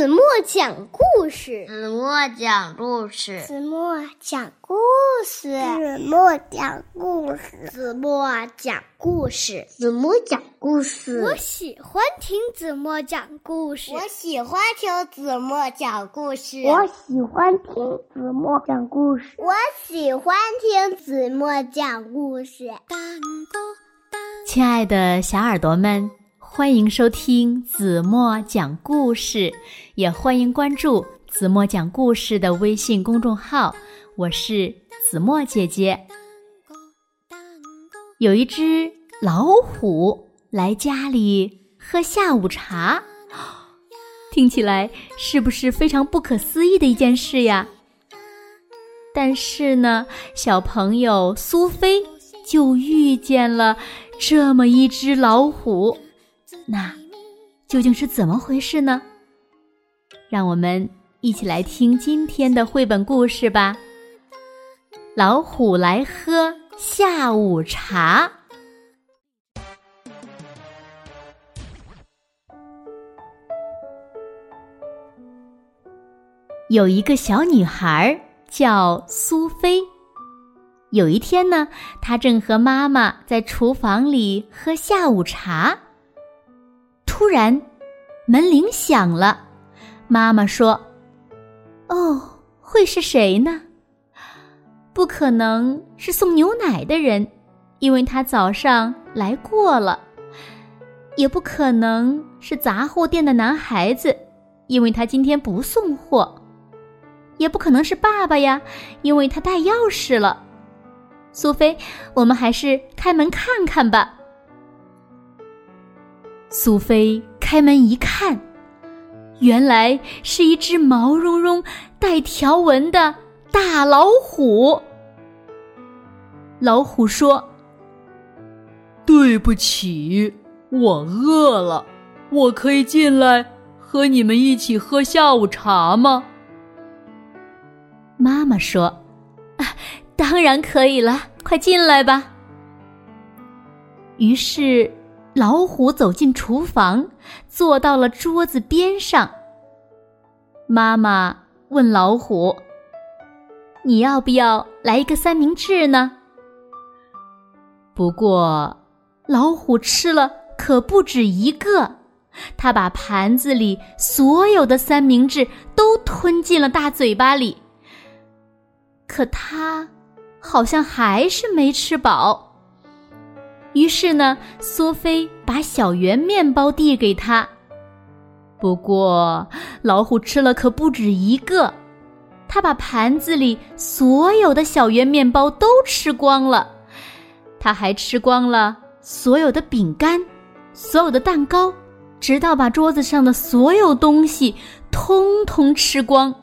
子墨讲故事，子墨讲故事，子墨讲故事，子墨讲故事，子墨讲故事，子墨讲故事。我喜欢听子墨讲故事，我喜欢听子墨讲故事，我喜欢听子墨讲故事，我喜欢听子墨讲故事。亲爱的小耳朵们。欢迎收听子墨讲故事，也欢迎关注子墨讲故事的微信公众号。我是子墨姐姐。有一只老虎来家里喝下午茶，听起来是不是非常不可思议的一件事呀？但是呢，小朋友苏菲就遇见了这么一只老虎。那究竟是怎么回事呢？让我们一起来听今天的绘本故事吧。老虎来喝下午茶。有一个小女孩叫苏菲。有一天呢，她正和妈妈在厨房里喝下午茶。突然，门铃响了。妈妈说：“哦，会是谁呢？不可能是送牛奶的人，因为他早上来过了；也不可能是杂货店的男孩子，因为他今天不送货；也不可能是爸爸呀，因为他带钥匙了。苏菲，我们还是开门看看吧。”苏菲开门一看，原来是一只毛茸茸、带条纹的大老虎。老虎说：“对不起，我饿了，我可以进来和你们一起喝下午茶吗？”妈妈说：“啊，当然可以了，快进来吧。”于是。老虎走进厨房，坐到了桌子边上。妈妈问老虎：“你要不要来一个三明治呢？”不过，老虎吃了可不止一个，他把盘子里所有的三明治都吞进了大嘴巴里。可他好像还是没吃饱。于是呢，苏菲把小圆面包递给他。不过，老虎吃了可不止一个，他把盘子里所有的小圆面包都吃光了。他还吃光了所有的饼干，所有的蛋糕，直到把桌子上的所有东西通通吃光。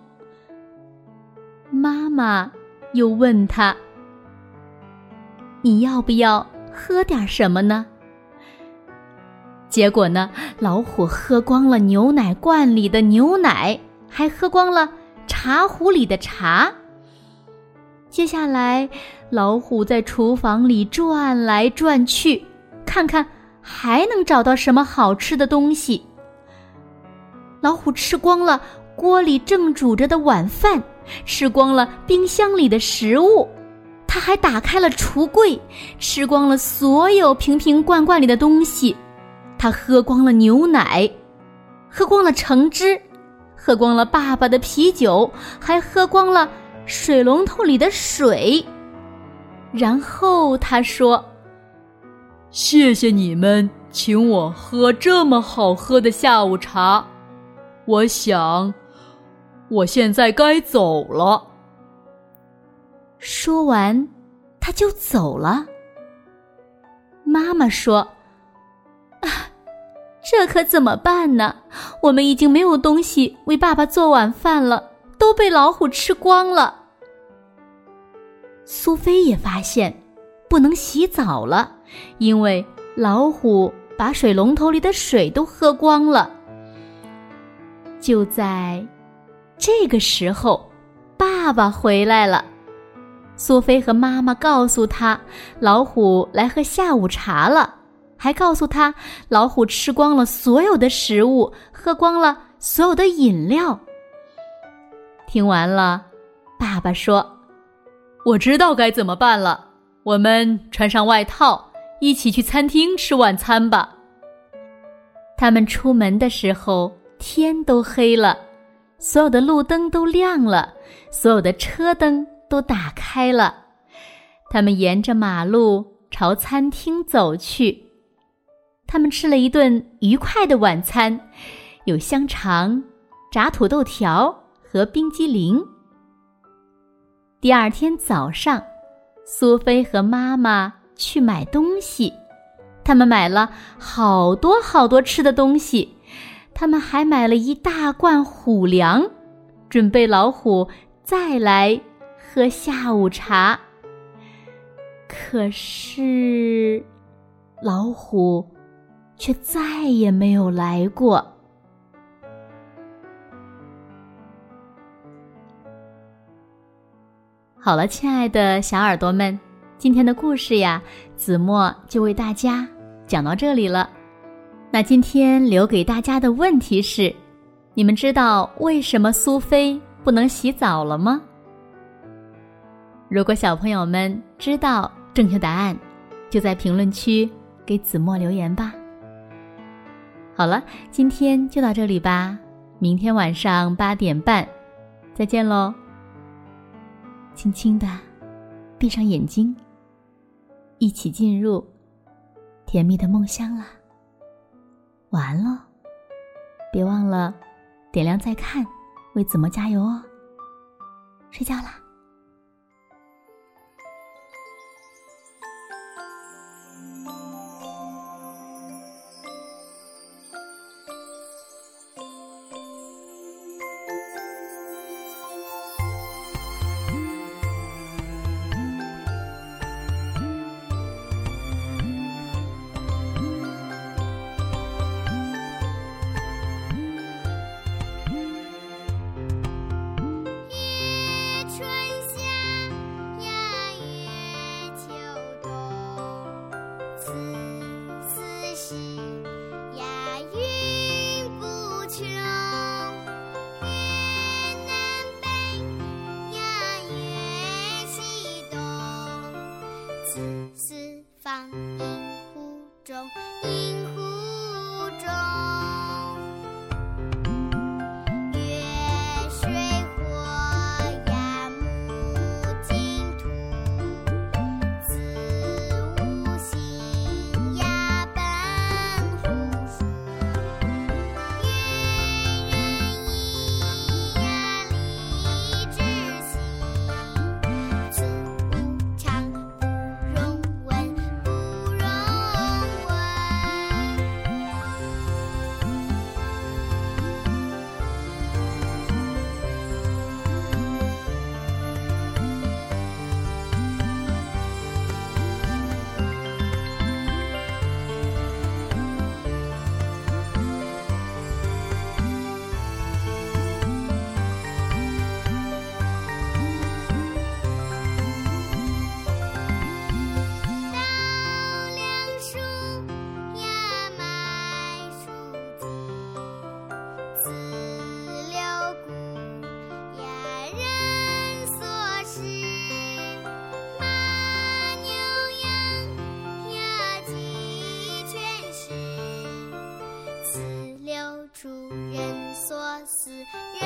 妈妈又问他：“你要不要？”喝点什么呢？结果呢，老虎喝光了牛奶罐里的牛奶，还喝光了茶壶里的茶。接下来，老虎在厨房里转来转去，看看还能找到什么好吃的东西。老虎吃光了锅里正煮着的晚饭，吃光了冰箱里的食物。他还打开了橱柜，吃光了所有瓶瓶罐罐里的东西。他喝光了牛奶，喝光了橙汁，喝光了爸爸的啤酒，还喝光了水龙头里的水。然后他说：“谢谢你们请我喝这么好喝的下午茶。我想，我现在该走了。”说完，他就走了。妈妈说：“啊，这可怎么办呢？我们已经没有东西为爸爸做晚饭了，都被老虎吃光了。”苏菲也发现不能洗澡了，因为老虎把水龙头里的水都喝光了。就在这个时候，爸爸回来了。苏菲和妈妈告诉他，老虎来喝下午茶了，还告诉他，老虎吃光了所有的食物，喝光了所有的饮料。听完了，爸爸说：“我知道该怎么办了，我们穿上外套，一起去餐厅吃晚餐吧。”他们出门的时候，天都黑了，所有的路灯都亮了，所有的车灯都打开了。他们沿着马路朝餐厅走去。他们吃了一顿愉快的晚餐，有香肠、炸土豆条和冰激凌。第二天早上，苏菲和妈妈去买东西，他们买了好多好多吃的东西，他们还买了一大罐虎粮，准备老虎再来喝下午茶。可是，老虎。却再也没有来过。好了，亲爱的小耳朵们，今天的故事呀，子墨就为大家讲到这里了。那今天留给大家的问题是：你们知道为什么苏菲不能洗澡了吗？如果小朋友们知道正确答案，就在评论区给子墨留言吧。好了，今天就到这里吧。明天晚上八点半，再见喽。轻轻的闭上眼睛，一起进入甜蜜的梦乡了。晚安喽，别忘了点亮再看，为子墨加油哦。睡觉啦。一人所思，